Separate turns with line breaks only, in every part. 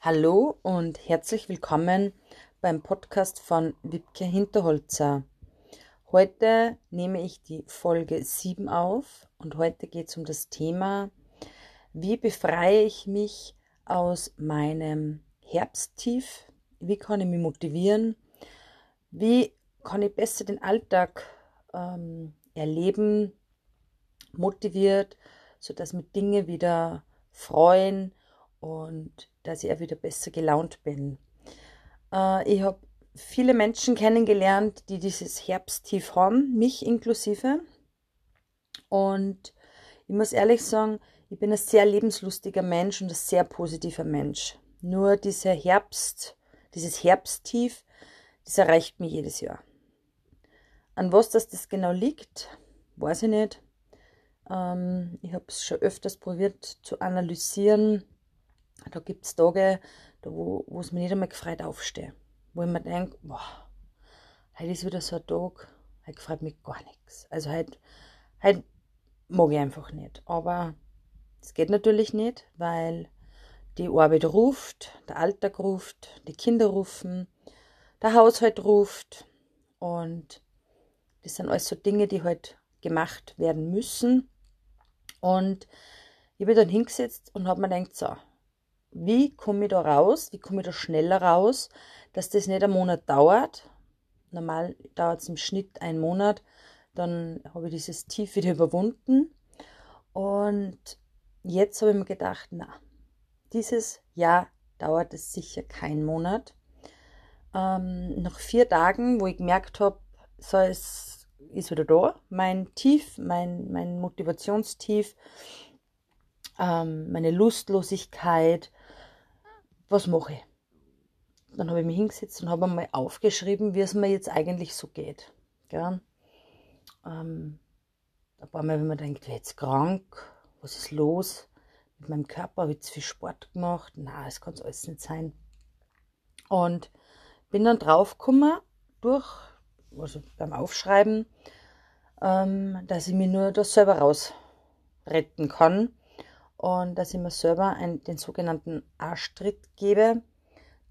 Hallo und herzlich willkommen beim Podcast von Wibke Hinterholzer. Heute nehme ich die Folge 7 auf und heute geht es um das Thema, wie befreie ich mich aus meinem Herbsttief, wie kann ich mich motivieren, wie kann ich besser den Alltag ähm, erleben, motiviert, sodass mich Dinge wieder freuen und dass ich auch wieder besser gelaunt bin. Äh, ich habe viele Menschen kennengelernt, die dieses Herbsttief haben, mich inklusive. Und ich muss ehrlich sagen, ich bin ein sehr lebenslustiger Mensch und ein sehr positiver Mensch. Nur dieser Herbst, dieses Herbsttief, das erreicht mich jedes Jahr. An was das, das genau liegt, weiß ich nicht. Ähm, ich habe es schon öfters probiert zu analysieren da gibt es Tage, da wo es mir nicht einmal gefreut aufstehe. Wo ich mir denke, boah, heute ist wieder so ein Tag, heute gefreut mich gar nichts. Also heute, heute mag ich einfach nicht. Aber es geht natürlich nicht, weil die Arbeit ruft, der Alltag ruft, die Kinder rufen, der Haushalt ruft und das sind alles so Dinge, die halt gemacht werden müssen. Und ich habe dann hingesetzt und habe mir gedacht, so, wie komme ich da raus, wie komme ich da schneller raus, dass das nicht einen Monat dauert. Normal dauert es im Schnitt einen Monat, dann habe ich dieses Tief wieder überwunden. Und jetzt habe ich mir gedacht, na, dieses Jahr dauert es sicher keinen Monat. Ähm, nach vier Tagen, wo ich gemerkt habe, so es ist wieder da, mein Tief, mein, mein Motivationstief, ähm, meine Lustlosigkeit, was mache ich? Dann habe ich mich hingesetzt und habe einmal aufgeschrieben, wie es mir jetzt eigentlich so geht. Gell? Ähm, ein paar Mal, wenn man denkt, jetzt krank, was ist los mit meinem Körper, habe ich zu viel Sport gemacht, na, es kann es alles nicht sein. Und bin dann draufgekommen, durch, also beim Aufschreiben, ähm, dass ich mich nur da selber rausretten kann und dass ich mir selber einen, den sogenannten Arschtritt gebe,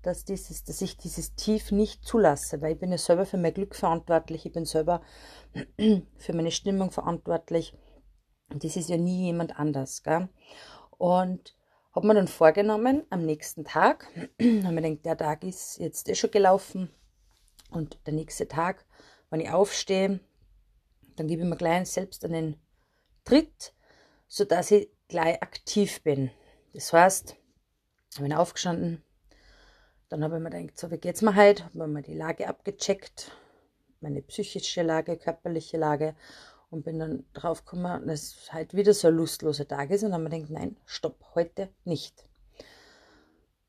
dass, dieses, dass ich dieses Tief nicht zulasse, weil ich bin ja selber für mein Glück verantwortlich, ich bin selber für meine Stimmung verantwortlich. Und das ist ja nie jemand anders. Gell? Und habe mir dann vorgenommen, am nächsten Tag, haben mir gedacht, der Tag ist jetzt eh schon gelaufen und der nächste Tag, wenn ich aufstehe, dann gebe ich mir gleich selbst einen Tritt, sodass ich gleich aktiv bin. Das heißt, ich bin aufgestanden, dann habe ich mir gedacht, so, wie geht's mir heute? Habe mir die Lage abgecheckt, meine psychische Lage, körperliche Lage und bin dann drauf gekommen, dass es heute wieder so ein lustloser Tag ist und dann habe ich mir gedacht, nein, stopp, heute nicht.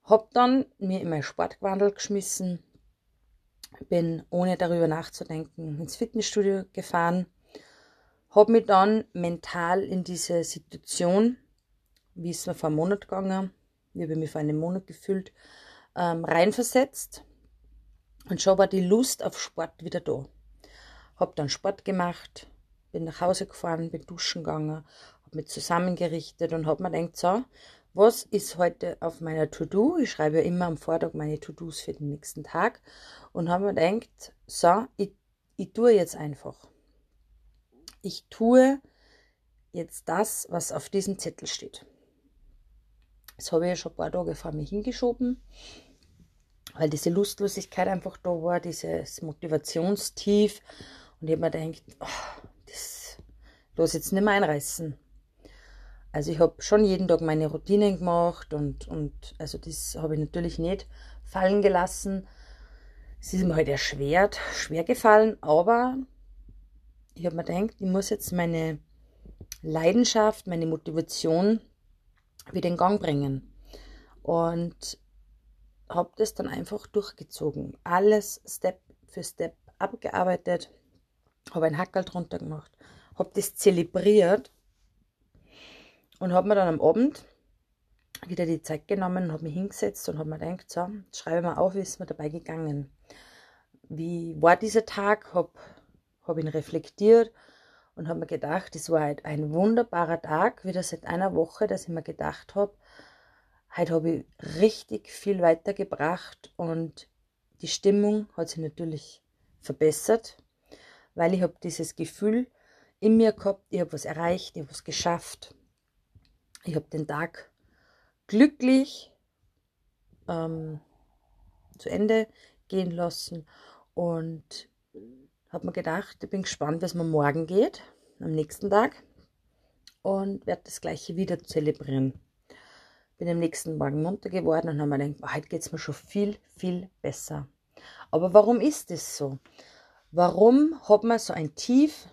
Hab dann mir in mein Sportgewandel geschmissen, bin ohne darüber nachzudenken ins Fitnessstudio gefahren, habe mich dann mental in diese Situation, wie es mir vor einem Monat gegangen, wie habe ich mich vor einem Monat gefühlt, ähm, reinversetzt. Und schon war die Lust auf Sport wieder da. Hab dann Sport gemacht, bin nach Hause gefahren, bin duschen gegangen, hab mich zusammengerichtet und hab mir gedacht, so, was ist heute auf meiner To-Do? Ich schreibe ja immer am Vortag meine To-Dos für den nächsten Tag und habe mir gedacht, so, ich, ich tue jetzt einfach ich tue jetzt das, was auf diesem Zettel steht. Das habe ich ja schon ein paar Tage vor mir hingeschoben, weil diese Lustlosigkeit einfach da war, dieses Motivationstief. Und ich habe mir gedacht, oh, das los jetzt nicht mehr einreißen. Also ich habe schon jeden Tag meine Routinen gemacht und, und also das habe ich natürlich nicht fallen gelassen. Es ist mir halt erschwert, schwer gefallen, aber ich habe mir gedacht, ich muss jetzt meine Leidenschaft, meine Motivation wieder in Gang bringen. Und habe das dann einfach durchgezogen. Alles Step für Step abgearbeitet, habe ein Hackerl drunter gemacht, habe das zelebriert und habe mir dann am Abend wieder die Zeit genommen, habe mich hingesetzt und habe mir gedacht, so, schreibe mal auf, wie ist mir dabei gegangen. Wie war dieser Tag? Habe habe ihn reflektiert und habe mir gedacht, es war halt ein wunderbarer Tag, wieder seit einer Woche, dass ich mir gedacht habe, Heute habe ich richtig viel weitergebracht und die Stimmung hat sich natürlich verbessert, weil ich habe dieses Gefühl in mir gehabt, ich habe was erreicht, ich habe was geschafft. Ich habe den Tag glücklich ähm, zu Ende gehen lassen und habe mir gedacht, ich bin gespannt, was mir morgen geht, am nächsten Tag und werde das gleiche wieder zelebrieren. Bin am nächsten Morgen munter geworden und habe mir gedacht, heute geht es mir schon viel, viel besser. Aber warum ist es so? Warum hat man so ein Tief?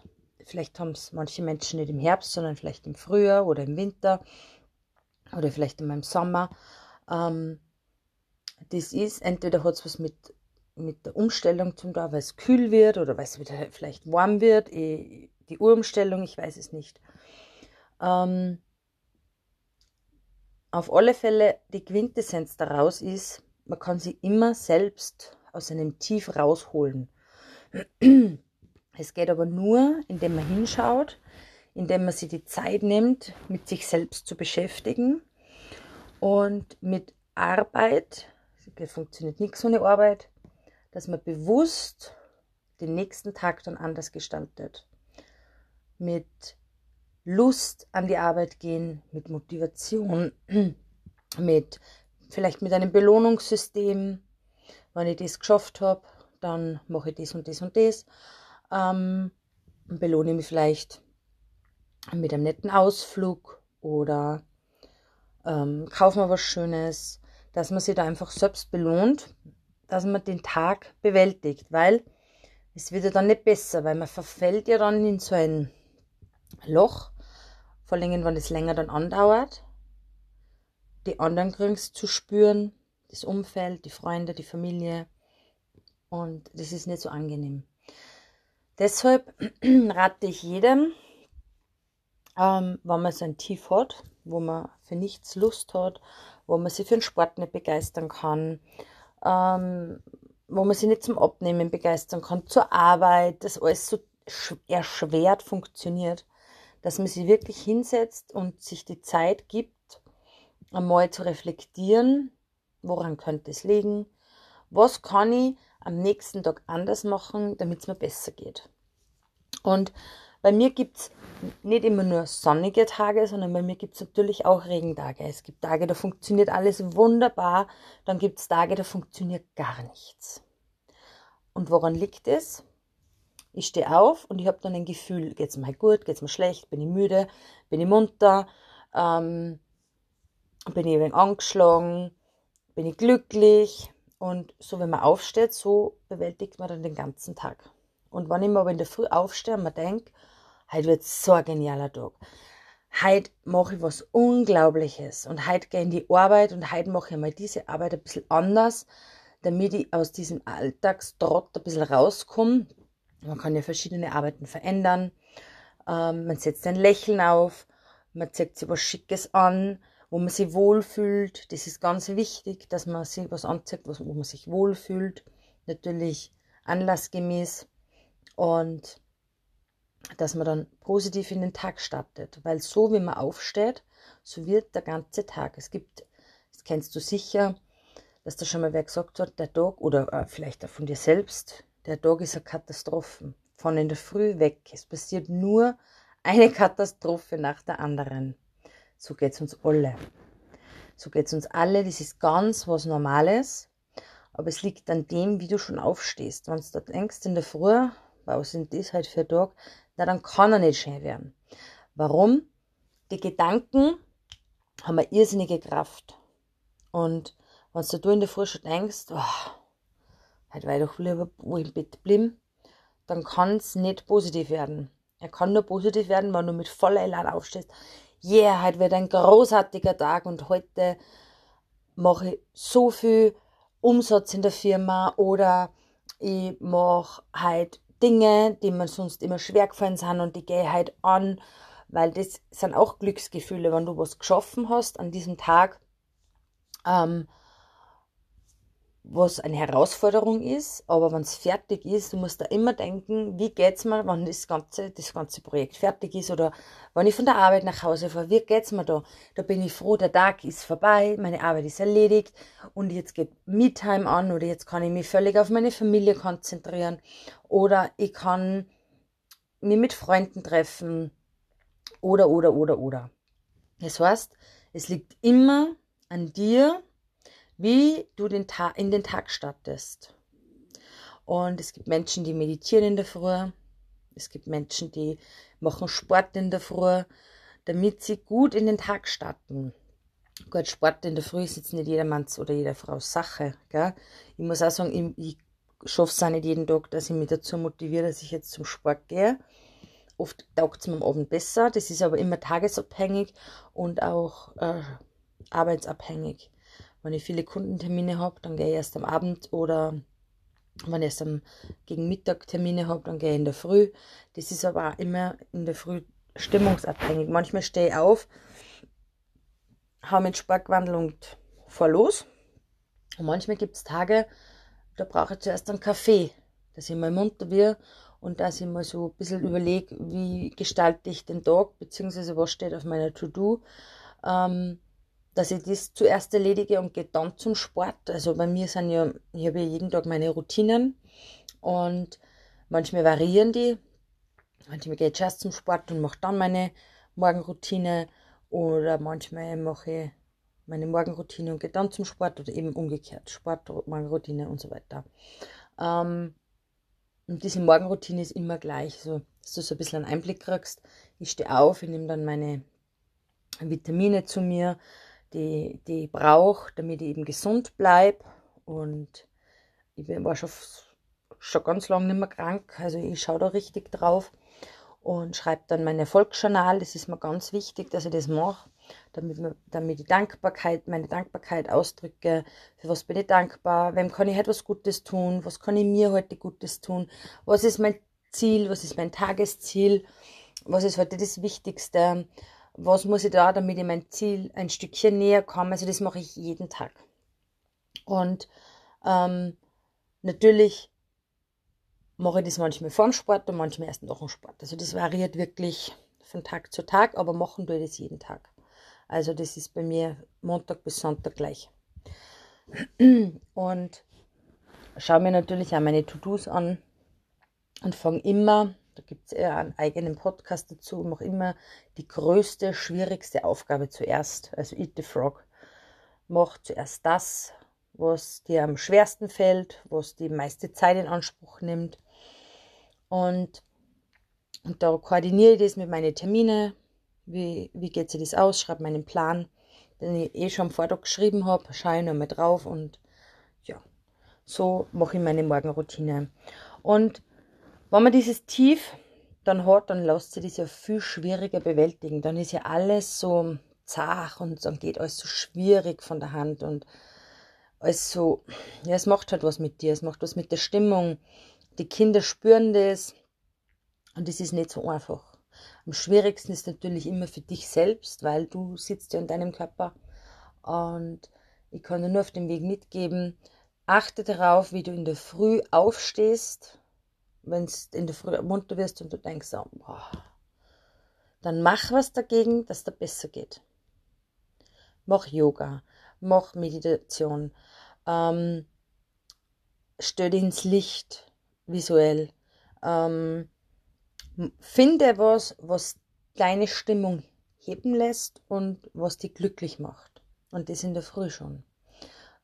Vielleicht haben es manche Menschen nicht im Herbst, sondern vielleicht im Frühjahr oder im Winter oder vielleicht in meinem Sommer. Ähm, das ist, entweder hat es was mit, mit der Umstellung zum tun, weil es kühl wird oder weil es wieder vielleicht warm wird, eh, die Urumstellung, ich weiß es nicht. Ähm, auf alle Fälle, die Quintessenz daraus ist, man kann sie immer selbst aus einem Tief rausholen. Es geht aber nur, indem man hinschaut, indem man sich die Zeit nimmt, mit sich selbst zu beschäftigen und mit Arbeit, es funktioniert nichts ohne Arbeit, dass man bewusst den nächsten Tag dann anders gestaltet. Mit Lust an die Arbeit gehen, mit Motivation, mit vielleicht mit einem Belohnungssystem. Wenn ich das geschafft habe, dann mache ich das und das und das. Ähm, und belohne mich vielleicht mit einem netten Ausflug oder ähm, kaufe mir was Schönes, dass man sich da einfach selbst belohnt, dass man den Tag bewältigt, weil es wird ja dann nicht besser, weil man verfällt ja dann in so ein Loch, vor allem wenn es länger dann andauert, die anderen kriegen zu spüren, das Umfeld, die Freunde, die Familie und das ist nicht so angenehm. Deshalb rate ich jedem, ähm, wenn man so ein Tief hat, wo man für nichts Lust hat, wo man sich für den Sport nicht begeistern kann, ähm, wo man sich nicht zum Abnehmen begeistern kann, zur Arbeit, das alles so erschwert funktioniert, dass man sich wirklich hinsetzt und sich die Zeit gibt, einmal zu reflektieren, woran könnte es liegen, was kann ich am nächsten Tag anders machen, damit es mir besser geht. Und bei mir gibt es nicht immer nur sonnige Tage, sondern bei mir gibt es natürlich auch Regentage. Es gibt Tage, da funktioniert alles wunderbar, dann gibt es Tage, da funktioniert gar nichts. Und woran liegt es? Ich stehe auf und ich habe dann ein Gefühl, geht es mir gut, geht es mir schlecht, bin ich müde, bin ich munter, ähm, bin ich ein angeschlagen, bin ich glücklich. Und so, wenn man aufsteht, so bewältigt man dann den ganzen Tag. Und wenn ich mir aber in der Früh aufstehe und mir denke, Heute wird so ein genialer Tag. Heute mache ich was Unglaubliches und heute gehe ich in die Arbeit und heute mache ich mal diese Arbeit ein bisschen anders, damit ich aus diesem Alltagstrott ein bisschen rauskomme. Man kann ja verschiedene Arbeiten verändern. Ähm, man setzt ein Lächeln auf, man zeigt sich was Schickes an, wo man sich wohlfühlt. Das ist ganz wichtig, dass man sich was anzeigt, wo man sich wohlfühlt. Natürlich anlassgemäß. Und dass man dann positiv in den Tag startet. Weil so wie man aufsteht, so wird der ganze Tag. Es gibt, das kennst du sicher, dass da schon mal wer gesagt hat, der Tag, oder äh, vielleicht auch von dir selbst, der Tag ist eine Katastrophe. Von in der Früh weg. Es passiert nur eine Katastrophe nach der anderen. So geht es uns alle. So geht es uns alle. Das ist ganz was Normales. Aber es liegt an dem, wie du schon aufstehst. Wenn du da denkst in der Früh, was sind das halt für ein Tag, na dann kann er nicht schön werden. Warum? Die Gedanken haben eine irrsinnige Kraft. Und wenn du in der Früh schon denkst, oh, heute war ich doch lieber im Bett bleiben, dann kann es nicht positiv werden. Er kann nur positiv werden, wenn du mit voller Elan aufstehst. Yeah, heute wird ein großartiger Tag und heute mache ich so viel Umsatz in der Firma oder ich mache heute Dinge, die mir sonst immer schwer gefallen sind und die gehe halt an, weil das sind auch Glücksgefühle, wenn du was geschaffen hast an diesem Tag. Ähm, was eine Herausforderung ist, aber wenn es fertig ist, du musst da immer denken, wie geht's mir, wenn das ganze, das ganze Projekt fertig ist oder wenn ich von der Arbeit nach Hause fahre, wie geht's mir da? Da bin ich froh, der Tag ist vorbei, meine Arbeit ist erledigt und jetzt geht Me-Time an oder jetzt kann ich mich völlig auf meine Familie konzentrieren oder ich kann mich mit Freunden treffen oder, oder, oder, oder. Das heißt, es liegt immer an dir, wie du den Tag, in den Tag startest. Und es gibt Menschen, die meditieren in der Früh. Es gibt Menschen, die machen Sport in der Früh, damit sie gut in den Tag starten. Gut, Sport in der Früh ist jetzt nicht jedermanns oder jeder Frau's Sache. Gell? Ich muss auch sagen, ich, ich schaffe es auch nicht jeden Tag, dass ich mich dazu motiviere, dass ich jetzt zum Sport gehe. Oft taugt es mir am Abend besser. Das ist aber immer tagesabhängig und auch äh, arbeitsabhängig. Wenn ich viele Kundentermine habe, dann gehe ich erst am Abend oder wenn ich erst am, gegen Mittag Termine habe, dann gehe ich in der Früh. Das ist aber auch immer in der Früh stimmungsabhängig. Manchmal stehe ich auf, habe mit Sportwandel und fahr los. Und manchmal gibt es Tage, da brauche ich zuerst einen Kaffee, dass ich mal munter wird und dass ich mal so ein bisschen überlege, wie gestalte ich den Tag, beziehungsweise was steht auf meiner To-Do. Ähm, dass ich das zuerst erledige und gehe dann zum Sport. Also bei mir sind ja, ich habe ja jeden Tag meine Routinen und manchmal variieren die. Manchmal gehe ich erst zum Sport und mache dann meine Morgenroutine oder manchmal mache ich meine Morgenroutine und gehe dann zum Sport oder eben umgekehrt, Sport, Morgenroutine und so weiter. Ähm, und diese Morgenroutine ist immer gleich, so dass du so ein bisschen einen Einblick kriegst. Ich stehe auf, ich nehme dann meine Vitamine zu mir, die, die ich brauche, damit ich eben gesund bleibe. Und ich war schon, schon ganz lange nicht mehr krank, also ich schaue da richtig drauf und schreibe dann mein Erfolgsjournal. Das ist mir ganz wichtig, dass ich das mache, damit, damit ich Dankbarkeit, meine Dankbarkeit ausdrücke. Für was bin ich dankbar? Wem kann ich heute was Gutes tun? Was kann ich mir heute Gutes tun? Was ist mein Ziel? Was ist mein Tagesziel? Was ist heute das Wichtigste? Was muss ich da, damit ich mein Ziel ein Stückchen näher komme. Also das mache ich jeden Tag. Und ähm, natürlich mache ich das manchmal vor dem Sport und manchmal erst nach dem Sport. Also das variiert wirklich von Tag zu Tag, aber machen tue ich das jeden Tag. Also das ist bei mir Montag bis Sonntag gleich. Und schaue mir natürlich auch meine To-Dos an und fange immer da gibt es eher einen eigenen Podcast dazu. Mach immer die größte, schwierigste Aufgabe zuerst. Also Eat the Frog. Mach zuerst das, was dir am schwersten fällt, was die meiste Zeit in Anspruch nimmt. Und, und da koordiniere ich das mit meinen Terminen. Wie, wie geht sich das aus? Schreibe meinen Plan, den ich eh schon am Vortag geschrieben habe. Schaue ich nochmal drauf und ja, so mache ich meine Morgenroutine. Und wenn man dieses Tief dann hat, dann lässt sich das ja viel schwieriger bewältigen. Dann ist ja alles so zart und dann geht alles so schwierig von der Hand und alles so, ja, es macht halt was mit dir, es macht was mit der Stimmung. Die Kinder spüren das und das ist nicht so einfach. Am schwierigsten ist natürlich immer für dich selbst, weil du sitzt ja in deinem Körper und ich kann dir nur auf dem Weg mitgeben, achte darauf, wie du in der Früh aufstehst wenn du in der Früh munter wirst und du denkst, oh, boah, dann mach was dagegen, dass dir besser geht. Mach Yoga, mach Meditation, ähm, stell dich ins Licht visuell. Ähm, finde was, was deine Stimmung heben lässt und was dich glücklich macht. Und das in der Früh schon.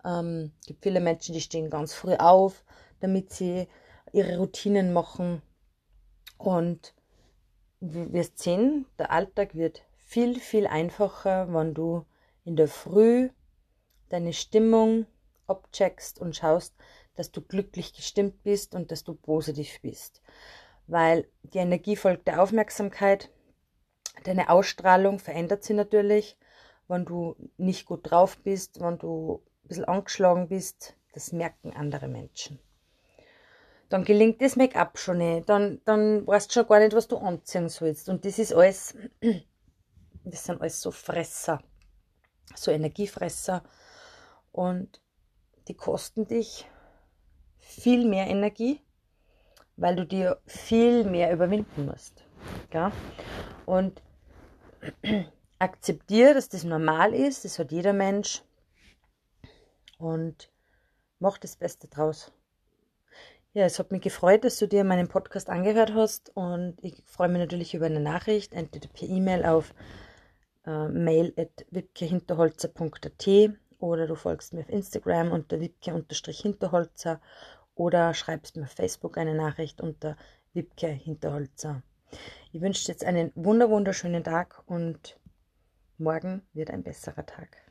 Ähm, gibt viele Menschen, die stehen ganz früh auf, damit sie ihre Routinen machen. Und wir wirst sehen, der Alltag wird viel, viel einfacher, wenn du in der Früh deine Stimmung abcheckst und schaust, dass du glücklich gestimmt bist und dass du positiv bist. Weil die Energie folgt der Aufmerksamkeit. Deine Ausstrahlung verändert sich natürlich, wenn du nicht gut drauf bist, wenn du ein bisschen angeschlagen bist. Das merken andere Menschen dann gelingt das Make-up schon nicht, dann, dann weißt du schon gar nicht, was du anziehen sollst. Und das ist alles, das sind alles so Fresser, so Energiefresser. Und die kosten dich viel mehr Energie, weil du dir viel mehr überwinden musst. Ja? Und akzeptiere, dass das normal ist, das hat jeder Mensch und mach das Beste draus. Ja, es hat mich gefreut, dass du dir meinen Podcast angehört hast und ich freue mich natürlich über eine Nachricht, entweder per E-Mail auf äh, mail.wipkehinterholzer.at oder du folgst mir auf Instagram unter wipke-hinterholzer oder schreibst mir auf Facebook eine Nachricht unter Wipke Hinterholzer. Ich wünsche dir jetzt einen wunderschönen Tag und morgen wird ein besserer Tag.